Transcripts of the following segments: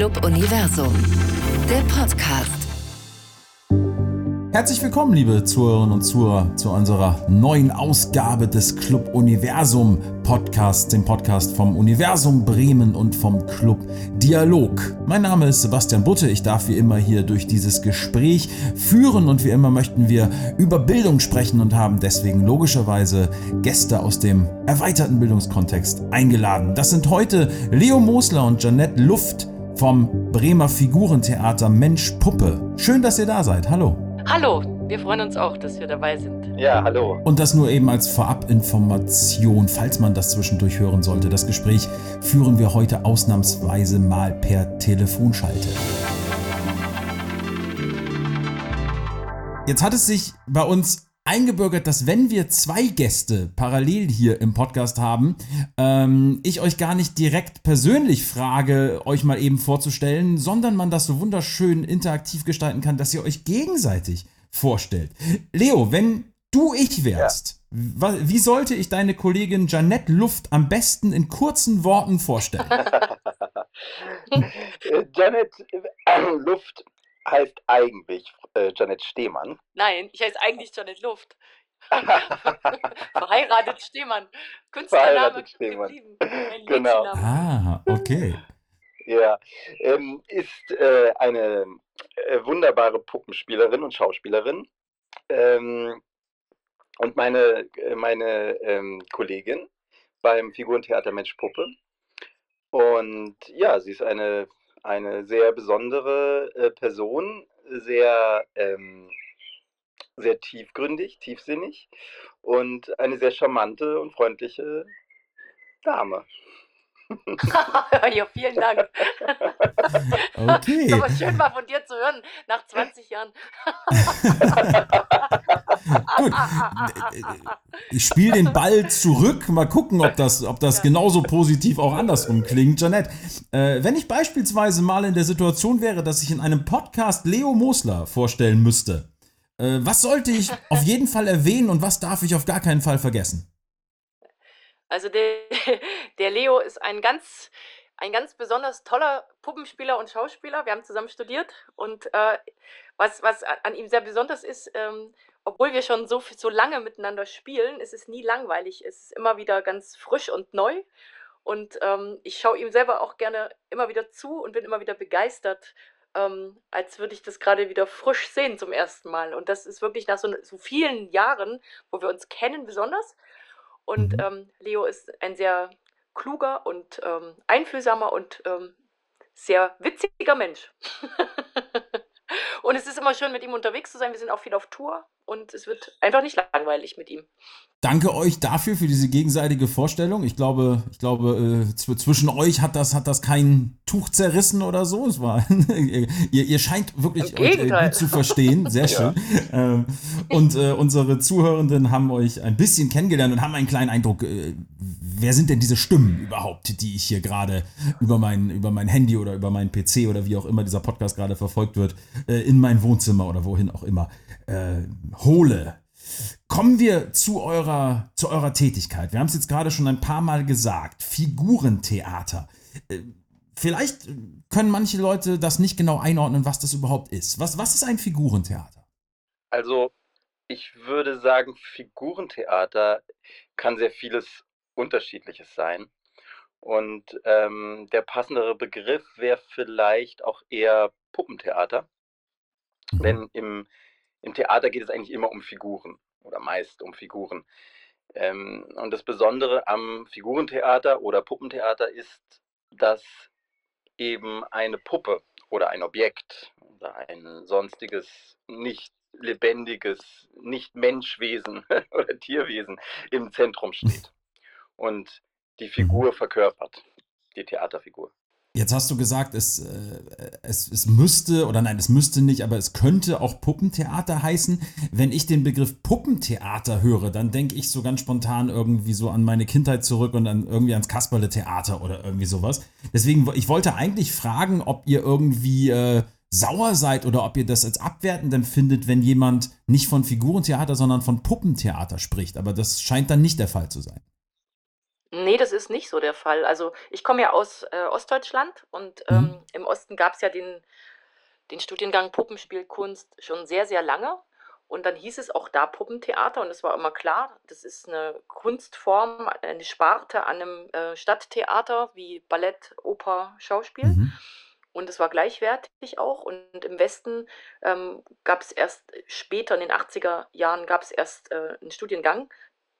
Club Universum, der Podcast. Herzlich willkommen, liebe Zuhörerinnen und Zuhörer, zu unserer neuen Ausgabe des Club Universum Podcasts, dem Podcast vom Universum Bremen und vom Club Dialog. Mein Name ist Sebastian Butte. Ich darf wie immer hier durch dieses Gespräch führen und wie immer möchten wir über Bildung sprechen und haben deswegen logischerweise Gäste aus dem erweiterten Bildungskontext eingeladen. Das sind heute Leo Mosler und Janette Luft vom Bremer Figurentheater Mensch Puppe. Schön, dass ihr da seid. Hallo. Hallo, wir freuen uns auch, dass wir dabei sind. Ja, hallo. Und das nur eben als Vorabinformation, falls man das zwischendurch hören sollte. Das Gespräch führen wir heute ausnahmsweise mal per Telefonschalte. Jetzt hat es sich bei uns eingebürgert, dass wenn wir zwei Gäste parallel hier im Podcast haben, ähm, ich euch gar nicht direkt persönlich frage, euch mal eben vorzustellen, sondern man das so wunderschön interaktiv gestalten kann, dass ihr euch gegenseitig vorstellt. Leo, wenn du ich wärst, ja. wie sollte ich deine Kollegin Janette Luft am besten in kurzen Worten vorstellen? Janet äh, Luft heißt eigentlich äh, Janet Stehmann. Nein, ich heiße eigentlich Janet Luft. Verheiratet Stehmann. Künstlername geblieben. Genau. Ah, okay. Ja, ähm, ist äh, eine äh, wunderbare Puppenspielerin und Schauspielerin. Ähm, und meine, äh, meine ähm, Kollegin beim Figurentheater Mensch Puppe. Und ja, sie ist eine, eine sehr besondere äh, Person, sehr, ähm, sehr tiefgründig, tiefsinnig und eine sehr charmante und freundliche Dame. ja, vielen Dank. Okay. Ist aber schön mal von dir zu hören, nach 20 Jahren. Gut. Ich spiele den Ball zurück. Mal gucken, ob das, ob das genauso positiv auch andersrum klingt. Janette, äh, wenn ich beispielsweise mal in der Situation wäre, dass ich in einem Podcast Leo Mosler vorstellen müsste, äh, was sollte ich auf jeden Fall erwähnen und was darf ich auf gar keinen Fall vergessen? Also der, der Leo ist ein ganz, ein ganz besonders toller Puppenspieler und Schauspieler. Wir haben zusammen studiert und äh, was, was an ihm sehr besonders ist, ähm, obwohl wir schon so, so lange miteinander spielen, ist es nie langweilig. Es ist immer wieder ganz frisch und neu. Und ähm, ich schaue ihm selber auch gerne immer wieder zu und bin immer wieder begeistert, ähm, als würde ich das gerade wieder frisch sehen zum ersten Mal. Und das ist wirklich nach so, so vielen Jahren, wo wir uns kennen, besonders. Und Mhm. ähm, Leo ist ein sehr kluger und ähm, einfühlsamer und ähm, sehr witziger Mensch. und es ist immer schön, mit ihm unterwegs zu sein. Wir sind auch viel auf Tour und es wird einfach nicht langweilig mit ihm. Danke euch dafür, für diese gegenseitige Vorstellung. Ich glaube, ich glaube, äh, zw- zwischen euch hat das, hat das kein Tuch zerrissen oder so. Es war, ihr, ihr scheint wirklich euch äh, gut zu verstehen. Sehr schön. Ähm, und äh, unsere Zuhörenden haben euch ein bisschen kennengelernt und haben einen kleinen Eindruck, äh, wer sind denn diese Stimmen überhaupt, die ich hier gerade über mein, über mein Handy oder über meinen PC oder wie auch immer dieser Podcast gerade verfolgt wird, äh, in mein Wohnzimmer oder wohin auch immer, äh, hole. Kommen wir zu eurer, zu eurer Tätigkeit. Wir haben es jetzt gerade schon ein paar Mal gesagt. Figurentheater. Äh, Vielleicht können manche Leute das nicht genau einordnen, was das überhaupt ist. Was, was ist ein Figurentheater? Also, ich würde sagen, Figurentheater kann sehr vieles Unterschiedliches sein. Und ähm, der passendere Begriff wäre vielleicht auch eher Puppentheater. Mhm. Denn im, im Theater geht es eigentlich immer um Figuren oder meist um Figuren. Ähm, und das Besondere am Figurentheater oder Puppentheater ist, dass eben eine Puppe oder ein Objekt oder ein sonstiges nicht lebendiges, nicht Menschwesen oder Tierwesen im Zentrum steht und die Figur verkörpert, die Theaterfigur. Jetzt hast du gesagt, es, äh, es, es müsste, oder nein, es müsste nicht, aber es könnte auch Puppentheater heißen. Wenn ich den Begriff Puppentheater höre, dann denke ich so ganz spontan irgendwie so an meine Kindheit zurück und dann irgendwie ans Kasperle-Theater oder irgendwie sowas. Deswegen, ich wollte eigentlich fragen, ob ihr irgendwie äh, sauer seid oder ob ihr das als abwertend empfindet, wenn jemand nicht von Figurentheater, sondern von Puppentheater spricht. Aber das scheint dann nicht der Fall zu sein. Nee, das ist nicht so der Fall. Also ich komme ja aus äh, Ostdeutschland und Mhm. ähm, im Osten gab es ja den, den Studiengang Puppenspielkunst schon sehr, sehr lange. Und dann hieß es auch da Puppentheater und es war immer klar, das ist eine Kunstform, eine Sparte an einem äh, Stadttheater wie Ballett, Oper, Schauspiel. Mhm. Und es war gleichwertig auch. Und im Westen ähm, gab es erst später, in den 80er Jahren, gab es erst äh, einen Studiengang,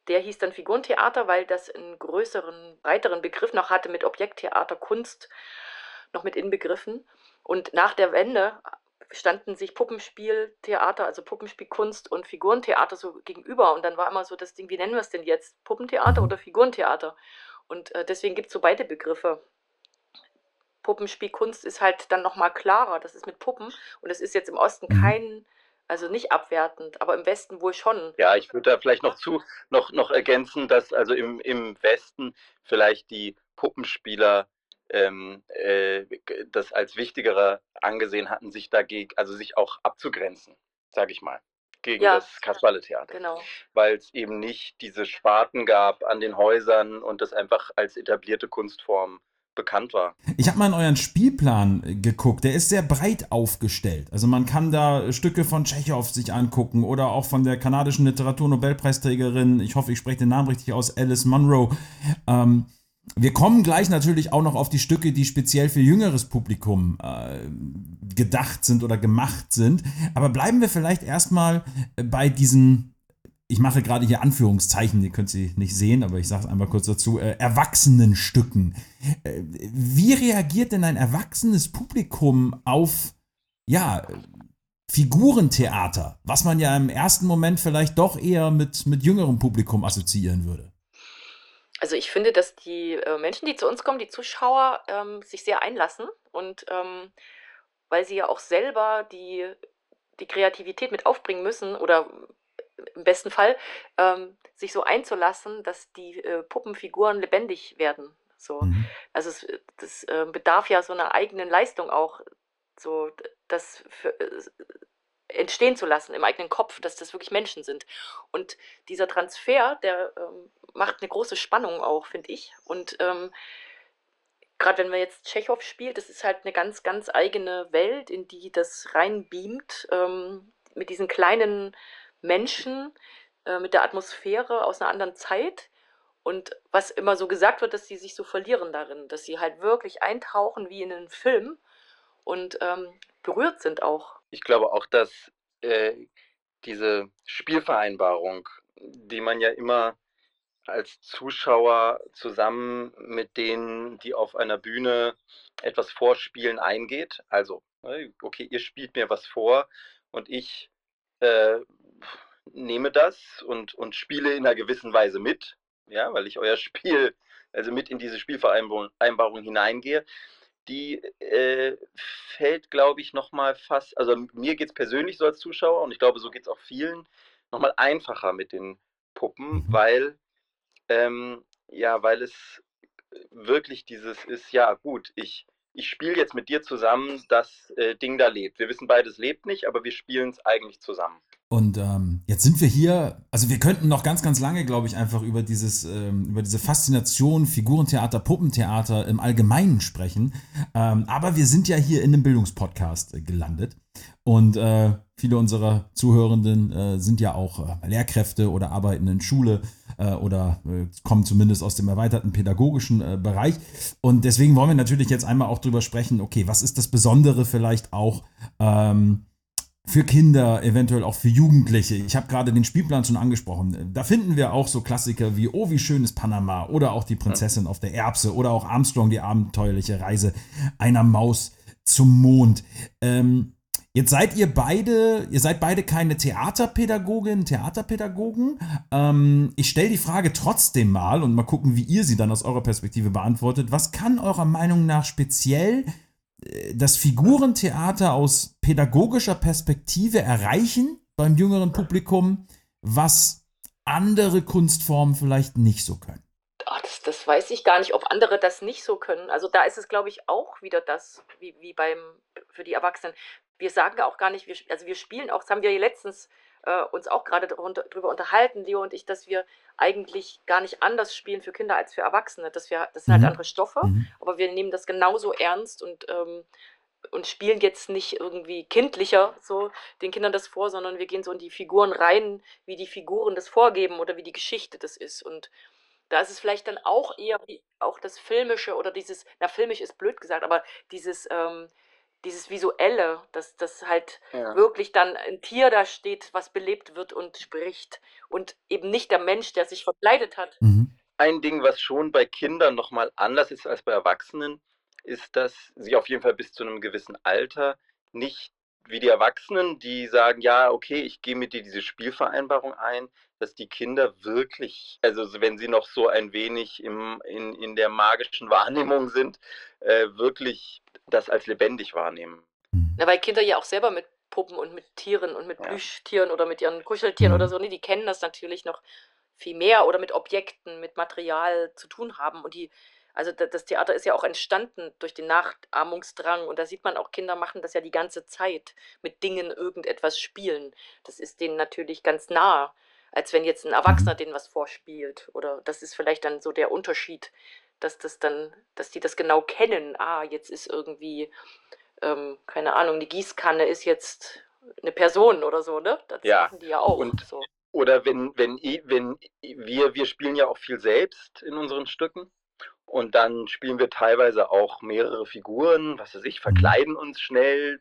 der hieß dann Figurentheater, weil das einen größeren, breiteren Begriff noch hatte mit Objekttheater, Kunst noch mit inbegriffen. Und nach der Wende standen sich Puppenspieltheater, also Puppenspielkunst und Figurentheater so gegenüber. Und dann war immer so das Ding, wie nennen wir es denn jetzt? Puppentheater oder Figurentheater? Und äh, deswegen gibt es so beide Begriffe. Puppenspielkunst ist halt dann nochmal klarer. Das ist mit Puppen. Und es ist jetzt im Osten Mhm. kein, also nicht abwertend, aber im Westen wohl schon. Ja, ich würde da vielleicht noch zu noch, noch ergänzen, dass also im, im Westen vielleicht die Puppenspieler ähm, äh, das als wichtigerer angesehen hatten, sich dagegen, also sich auch abzugrenzen, sage ich mal, gegen Ja. das Kasperle-Theater. Genau. Weil es eben nicht diese Sparten gab an den Häusern und das einfach als etablierte Kunstform bekannt war. Ich habe mal in euren Spielplan geguckt. Der ist sehr breit aufgestellt. Also man kann da Stücke von Tschechow sich angucken oder auch von der kanadischen Literaturnobelpreisträgerin, ich hoffe, ich spreche den Namen richtig aus, Alice Munro. Ähm, wir kommen gleich natürlich auch noch auf die Stücke, die speziell für jüngeres Publikum äh, gedacht sind oder gemacht sind. Aber bleiben wir vielleicht erstmal bei diesen, ich mache gerade hier Anführungszeichen, ihr könnt sie nicht sehen, aber ich sage es einmal kurz dazu, äh, erwachsenen Stücken. Äh, wie reagiert denn ein erwachsenes Publikum auf, ja, Figurentheater, was man ja im ersten Moment vielleicht doch eher mit, mit jüngerem Publikum assoziieren würde? Also ich finde, dass die äh, Menschen, die zu uns kommen, die Zuschauer, ähm, sich sehr einlassen und ähm, weil sie ja auch selber die, die Kreativität mit aufbringen müssen oder im besten Fall ähm, sich so einzulassen, dass die äh, Puppenfiguren lebendig werden. So. Mhm. Also es, das äh, bedarf ja so einer eigenen Leistung auch, so das für, äh, entstehen zu lassen im eigenen Kopf, dass das wirklich Menschen sind. Und dieser Transfer, der ähm, macht eine große Spannung auch, finde ich. Und ähm, gerade wenn man jetzt Tschechow spielt, das ist halt eine ganz, ganz eigene Welt, in die das reinbeamt, ähm, mit diesen kleinen Menschen, äh, mit der Atmosphäre aus einer anderen Zeit. Und was immer so gesagt wird, dass sie sich so verlieren darin, dass sie halt wirklich eintauchen wie in einen Film und ähm, berührt sind auch. Ich glaube auch, dass äh, diese Spielvereinbarung, die man ja immer als Zuschauer zusammen mit denen, die auf einer Bühne etwas vorspielen, eingeht. Also, ne, okay, ihr spielt mir was vor und ich äh, nehme das und, und spiele in einer gewissen Weise mit, ja, weil ich euer Spiel, also mit in diese Spielvereinbarung Einbarung hineingehe die äh, fällt, glaube ich, nochmal fast, also mir geht es persönlich so als Zuschauer und ich glaube, so geht es auch vielen, nochmal einfacher mit den Puppen, Mhm. weil, ähm, ja, weil es wirklich dieses ist, ja gut, ich, ich spiele jetzt mit dir zusammen, das äh, Ding da lebt. Wir wissen beides lebt nicht, aber wir spielen es eigentlich zusammen. Und ähm, jetzt sind wir hier, also wir könnten noch ganz, ganz lange, glaube ich, einfach über dieses, ähm, über diese Faszination Figurentheater, Puppentheater im Allgemeinen sprechen. Ähm, aber wir sind ja hier in einem Bildungspodcast äh, gelandet. Und äh, viele unserer Zuhörenden äh, sind ja auch äh, Lehrkräfte oder arbeiten in Schule äh, oder äh, kommen zumindest aus dem erweiterten pädagogischen äh, Bereich. Und deswegen wollen wir natürlich jetzt einmal auch drüber sprechen, okay, was ist das Besondere vielleicht auch ähm, für Kinder, eventuell auch für Jugendliche. Ich habe gerade den Spielplan schon angesprochen. Da finden wir auch so Klassiker wie Oh, wie schön ist Panama oder auch die Prinzessin auf der Erbse oder auch Armstrong, die abenteuerliche Reise einer Maus zum Mond. Ähm, jetzt seid ihr beide, ihr seid beide keine Theaterpädagogin, Theaterpädagogen. Ähm, ich stelle die Frage trotzdem mal und mal gucken, wie ihr sie dann aus eurer Perspektive beantwortet. Was kann eurer Meinung nach speziell äh, das Figurentheater aus pädagogischer Perspektive erreichen beim jüngeren Publikum, was andere Kunstformen vielleicht nicht so können? Ach, das, das weiß ich gar nicht, ob andere das nicht so können. Also da ist es, glaube ich, auch wieder das, wie, wie beim für die Erwachsenen. wir sagen auch gar nicht, wir, also wir spielen auch, das haben wir letztens äh, uns auch gerade darüber unterhalten, Leo und ich, dass wir eigentlich gar nicht anders spielen für Kinder als für Erwachsene. Dass wir, das sind halt Mhm. andere Stoffe, Mhm. aber wir nehmen das genauso ernst und, ähm, und spielen jetzt nicht irgendwie kindlicher so den Kindern das vor, sondern wir gehen so in die Figuren rein, wie die Figuren das vorgeben oder wie die Geschichte das ist. Und da ist es vielleicht dann auch eher wie auch das Filmische oder dieses, na, filmisch ist blöd gesagt, aber dieses, ähm, dieses Visuelle, dass das halt Ja. wirklich dann ein Tier da steht, was belebt wird und spricht und eben nicht der Mensch, der sich verkleidet hat. Mhm. Ein Ding, was schon bei Kindern nochmal anders ist als bei Erwachsenen, ist, dass sie auf jeden Fall bis zu einem gewissen Alter nicht wie die Erwachsenen, die sagen, ja, okay, ich gehe mit dir diese Spielvereinbarung ein, dass die Kinder wirklich, also wenn sie noch so ein wenig im, in, in der magischen Wahrnehmung sind, äh, wirklich das als lebendig wahrnehmen. Na, weil Kinder ja auch selber mit Puppen und mit Tieren und mit Ja. Plüschtieren oder mit ihren Kuscheltieren oder so, ne, die kennen das natürlich noch viel mehr oder mit Objekten, mit Material zu tun haben. Und die, also da- das Theater ist ja auch entstanden durch den Nachahmungsdrang. Und da sieht man auch, Kinder machen das ja die ganze Zeit, mit Dingen irgendetwas spielen. Das ist denen natürlich ganz nah, als wenn jetzt ein Erwachsener denen was vorspielt. Oder das ist vielleicht dann so der Unterschied, dass das dann, dass die das genau kennen. Ah, jetzt ist irgendwie ähm, keine Ahnung, die Gießkanne ist jetzt eine Person oder so, ne? Das Ja, machen die ja auch. und- so. Oder wenn, wenn, wenn wir, wir spielen ja auch viel selbst in unseren Stücken. Und dann spielen wir teilweise auch mehrere Figuren, was weiß ich, verkleiden uns schnell.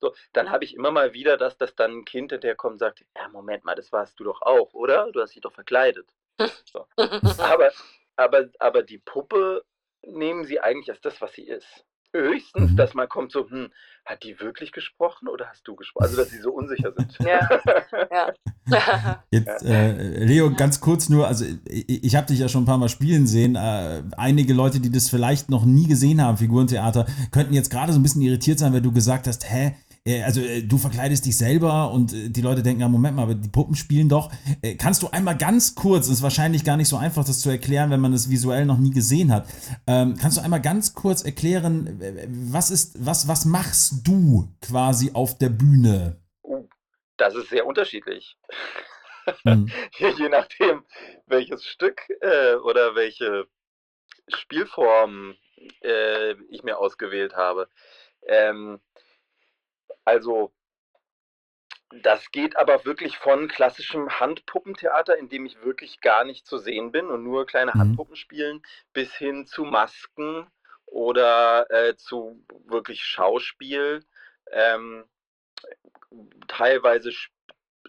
So, dann habe ich immer mal wieder das, dass dann ein Kind hinterher kommt und sagt, ja, Moment mal, das warst du doch auch, oder? Du hast dich doch verkleidet. Aber, aber, aber die Puppe nehmen sie eigentlich als das, was sie ist. Höchstens, Mhm. dass mal kommt so, hm, hat die wirklich gesprochen oder hast du gesprochen? Also, dass sie so unsicher sind. ja, ja. Jetzt, äh, Leo, ganz kurz nur, also ich, ich habe dich ja schon ein paar Mal spielen sehen. Äh, einige Leute, die das vielleicht noch nie gesehen haben, Figurentheater, könnten jetzt gerade so ein bisschen irritiert sein, weil du gesagt hast, hä? Äh, Also äh, du verkleidest dich selber und äh, die Leute denken, ja Moment mal, aber die Puppen spielen doch. Kannst du einmal ganz kurz, es ist wahrscheinlich gar nicht so einfach, das zu erklären, wenn man es visuell noch nie gesehen hat. Ähm, kannst du einmal ganz kurz erklären, was ist, was, was machst du quasi auf der Bühne? Das ist sehr unterschiedlich. Hm. je, je nachdem, welches Stück äh, oder welche Spielform äh, ich mir ausgewählt habe. Ähm, also, das geht aber wirklich von klassischem Handpuppentheater, in dem ich wirklich gar nicht zu sehen bin und nur kleine Mhm. Handpuppen spielen, bis hin zu Masken oder äh, zu wirklich Schauspiel. Ähm, teilweise sp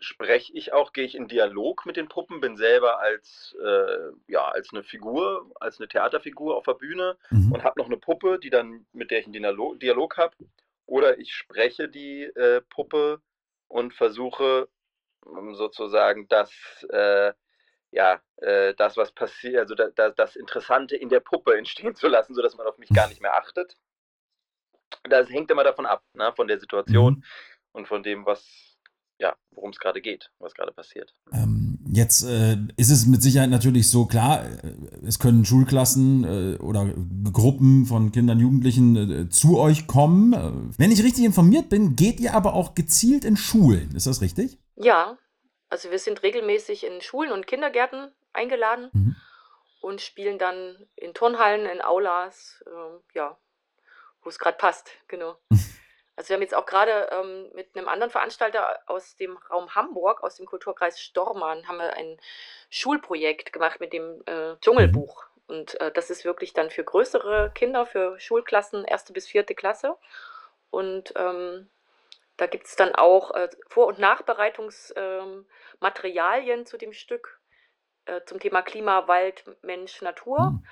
spreche ich auch, gehe ich in Dialog mit den Puppen, bin selber als, äh, ja, als eine Figur, als eine Theaterfigur auf der Bühne Mhm. und habe noch eine Puppe, die dann, mit der ich einen Dialog, Dialog habe. Oder ich spreche die äh, Puppe und versuche ähm, sozusagen das, äh, ja, äh, das, was passiert, also da, da, das Interessante in der Puppe entstehen zu lassen, sodass man auf mich gar nicht mehr achtet. Das hängt immer davon ab, ne, von der Situation Mhm. und von dem, was, ja, worum es gerade geht, was gerade passiert. Ähm, jetzt äh, ist es mit Sicherheit natürlich so klar, äh, es können Schulklassen äh, oder Gruppen von Kindern, Jugendlichen äh, zu euch kommen. Äh, wenn ich richtig informiert bin, geht ihr aber auch gezielt in Schulen. Ist das richtig? ja, also wir sind regelmäßig in Schulen und Kindergärten eingeladen Mhm. und spielen dann in Turnhallen, in Aulas, ähm, ja, wo es gerade passt, genau. Also wir haben jetzt auch gerade ähm, mit einem anderen Veranstalter aus dem Raum Hamburg, aus dem Kulturkreis Stormann, haben wir ein Schulprojekt gemacht mit dem äh, Dschungelbuch. Und äh, das ist wirklich dann für größere Kinder, für Schulklassen, erste bis vierte Klasse. Und ähm, da gibt es dann auch äh, Vor- und Nachbereitungsmaterialien ähm, zu dem Stück äh, zum Thema Klima, Wald, Mensch, Natur. Mhm.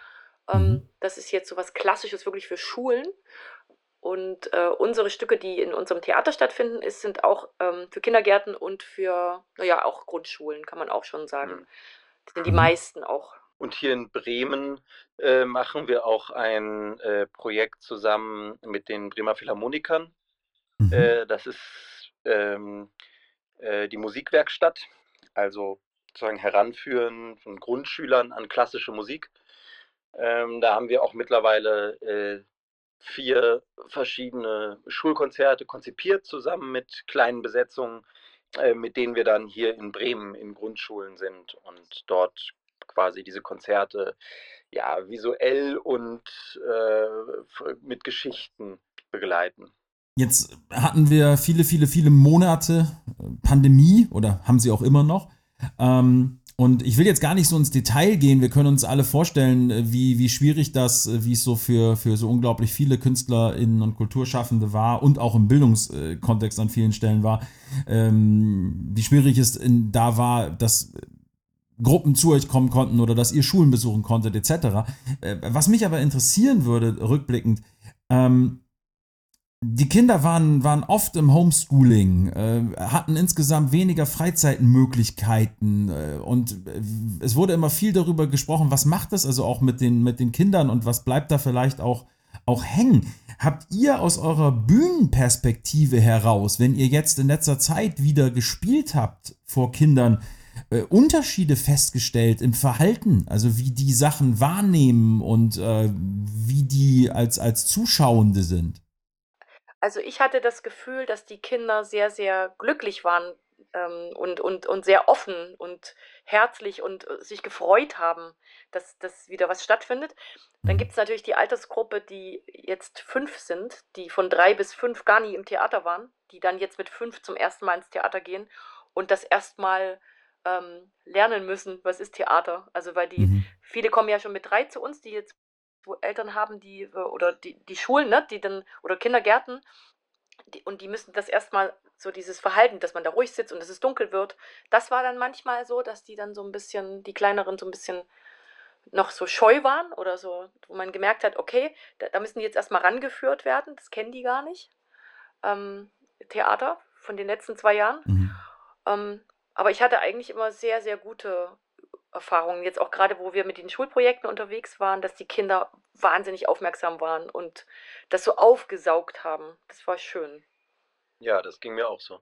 Ähm, Mhm. das ist jetzt so was Klassisches wirklich für Schulen. Und äh, unsere Stücke, die in unserem Theater stattfinden, ist, sind auch ähm, für Kindergärten und für, naja, auch Grundschulen, kann man auch schon sagen. Mhm. Das sind die meisten auch. Und hier in Bremen äh, machen wir auch ein äh, Projekt zusammen mit den Bremer Philharmonikern. Mhm. Äh, das ist ähm, äh, die Musikwerkstatt, also sozusagen Heranführen von Grundschülern an klassische Musik. Ähm, da haben wir auch mittlerweile äh, vier verschiedene Schulkonzerte konzipiert, zusammen mit kleinen Besetzungen, äh, mit denen wir dann hier in Bremen in Grundschulen sind und dort quasi diese Konzerte ja visuell und äh, mit Geschichten begleiten. Jetzt hatten wir viele, viele, viele Monate äh, Pandemie oder haben sie auch immer noch. Ähm, und ich will jetzt gar nicht so ins Detail gehen. Wir können uns alle vorstellen, äh, wie, wie schwierig das, äh, wie es so für, für so unglaublich viele KünstlerInnen und Kulturschaffende war und auch im Bildungskontext an vielen Stellen war. Ähm, wie schwierig es in, da war, dass Gruppen zu euch kommen konnten oder dass ihr Schulen besuchen konntet, etc. Was mich aber interessieren würde, rückblickend, ähm, die Kinder waren, waren oft im Homeschooling, äh, hatten insgesamt weniger Freizeitmöglichkeiten äh, und äh, es wurde immer viel darüber gesprochen, was macht das also auch mit den, mit den Kindern und was bleibt da vielleicht auch, auch hängen. Habt ihr aus eurer Bühnenperspektive heraus, wenn ihr jetzt in letzter Zeit wieder gespielt habt vor Kindern, äh, Unterschiede festgestellt im Verhalten, also wie die Sachen wahrnehmen und äh, wie die als, als Zuschauende sind? Also ich hatte das Gefühl, dass die Kinder sehr, sehr glücklich waren ähm, und, und, und sehr offen und herzlich und äh, sich gefreut haben, dass, dass wieder was stattfindet. Dann mhm. gibt es natürlich die Altersgruppe, die jetzt fünf sind, die von drei bis fünf gar nie im Theater waren, die dann jetzt mit fünf zum ersten Mal ins Theater gehen und das erstmal ähm, lernen müssen, was ist Theater. Also weil die, mhm. viele kommen ja schon mit drei zu uns, die jetzt wo Eltern haben, die, äh, oder die, die Schulen, ne, die dann, oder Kindergärten, die, und die müssen das erstmal so dieses Verhalten, dass man da ruhig sitzt und dass es dunkel wird, das war dann manchmal so, dass die dann so ein bisschen, die kleineren so ein bisschen noch so scheu waren oder so, wo man gemerkt hat, okay, da, da müssen die jetzt erstmal rangeführt werden, das kennen die gar nicht. Ähm, Theater von den letzten zwei Jahren. Mhm. Ähm, aber ich hatte eigentlich immer sehr, sehr gute Erfahrungen, jetzt auch gerade, wo wir mit den Schulprojekten unterwegs waren, dass die Kinder wahnsinnig aufmerksam waren und das so aufgesaugt haben. Das war schön. Ja, das ging mir auch so,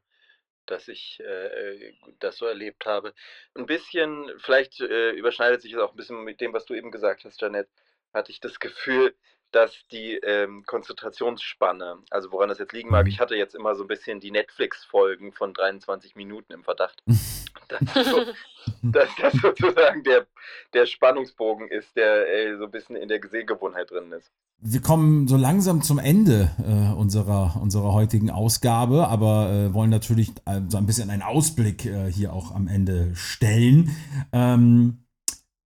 dass ich äh, das so erlebt habe. Ein bisschen, vielleicht äh, überschneidet sich es auch ein bisschen mit dem, was du eben gesagt hast, Janet, hatte ich das Gefühl, dass die ähm, Konzentrationsspanne, also woran das jetzt liegen mag, ich hatte jetzt immer so ein bisschen die Netflix-Folgen von 23 Minuten im Verdacht. dass, so, dass das sozusagen der, der Spannungsbogen ist, der ey, so ein bisschen in der Sehgewohnheit drin ist. Wir kommen so langsam zum Ende äh, unserer, unserer heutigen Ausgabe, aber äh, wollen natürlich äh, so ein bisschen einen Ausblick äh, hier auch am Ende stellen. Ähm,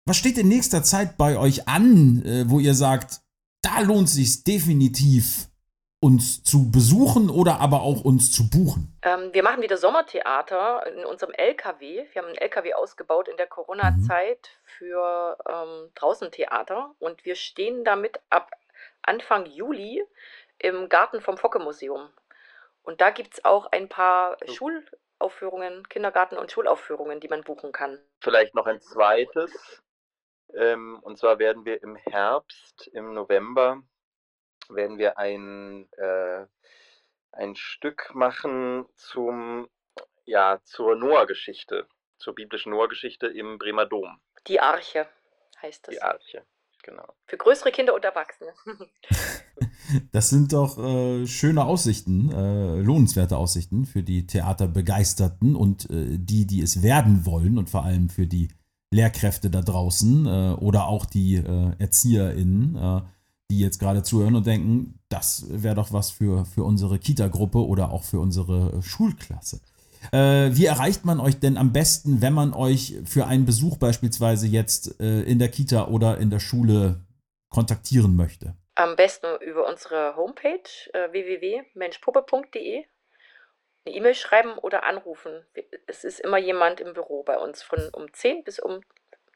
was steht in nächster Zeit bei euch an, äh, wo ihr sagt, da lohnt es sich definitiv, uns zu besuchen oder aber auch uns zu buchen? Ähm, wir machen wieder Sommertheater in unserem LKW. Wir haben einen LKW ausgebaut in der Corona-Zeit mhm. für ähm, Draußentheater und wir stehen damit ab Anfang Juli im Garten vom Focke-Museum. Und da gibt es auch ein paar oh. Schulaufführungen, Kindergarten- und Schulaufführungen, die man buchen kann. Vielleicht noch ein zweites. Ähm, und zwar werden wir im Herbst, im November, werden wir ein, äh, ein Stück machen zum, ja, zur Noah-Geschichte, zur biblischen Noah-Geschichte im Bremer Dom. Die Arche heißt das. Die Arche, genau. Für größere Kinder und Erwachsene. Das sind doch äh, schöne Aussichten, äh, lohnenswerte Aussichten für die Theaterbegeisterten und äh, die, die es werden wollen und vor allem für die Lehrkräfte da draußen äh, oder auch die äh, ErzieherInnen, äh, die jetzt gerade zuhören und denken, das wäre doch was für, für unsere Kita-Gruppe oder auch für unsere Schulklasse. Äh, wie erreicht man euch denn am besten, wenn man euch für einen Besuch beispielsweise jetzt äh, in der Kita oder in der Schule kontaktieren möchte? Am besten über unsere Homepage äh, www.menschpuppe.de eine E-Mail schreiben oder anrufen. Es ist immer jemand im Büro bei uns von um 10 bis um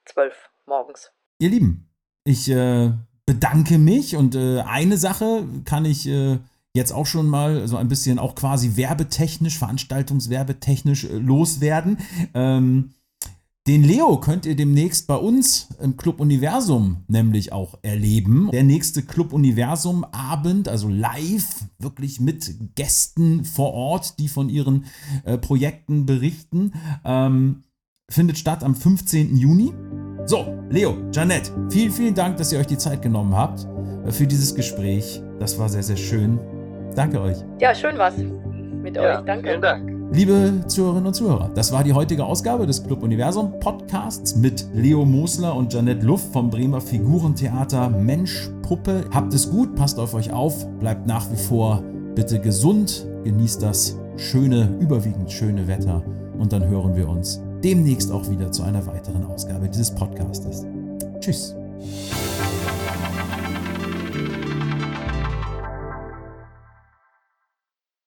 12 morgens. Ihr Lieben, ich äh, bedanke mich und äh, eine Sache kann ich äh, jetzt auch schon mal so ein bisschen auch quasi werbetechnisch, veranstaltungswerbetechnisch äh, loswerden. Ähm, den Leo könnt ihr demnächst bei uns im Club Universum nämlich auch erleben. Der nächste Club Universum Abend, also live, wirklich mit Gästen vor Ort, die von ihren äh, Projekten berichten, ähm, findet statt am 15. Juni. So, Leo, Janette, vielen, vielen Dank, dass ihr euch die Zeit genommen habt äh, für dieses Gespräch. Das war sehr, sehr schön. Danke euch. Ja, schön war's mit Ja, euch. Danke. Vielen Dank. Liebe Zuhörerinnen und Zuhörer, das war die heutige Ausgabe des Club Universum Podcasts mit Leo Mosler und Janette Luft vom Bremer Figurentheater Mensch Puppe. Habt es gut, passt auf euch auf, bleibt nach wie vor bitte gesund, genießt das schöne, überwiegend schöne Wetter und dann hören wir uns demnächst auch wieder zu einer weiteren Ausgabe dieses Podcastes. Tschüss.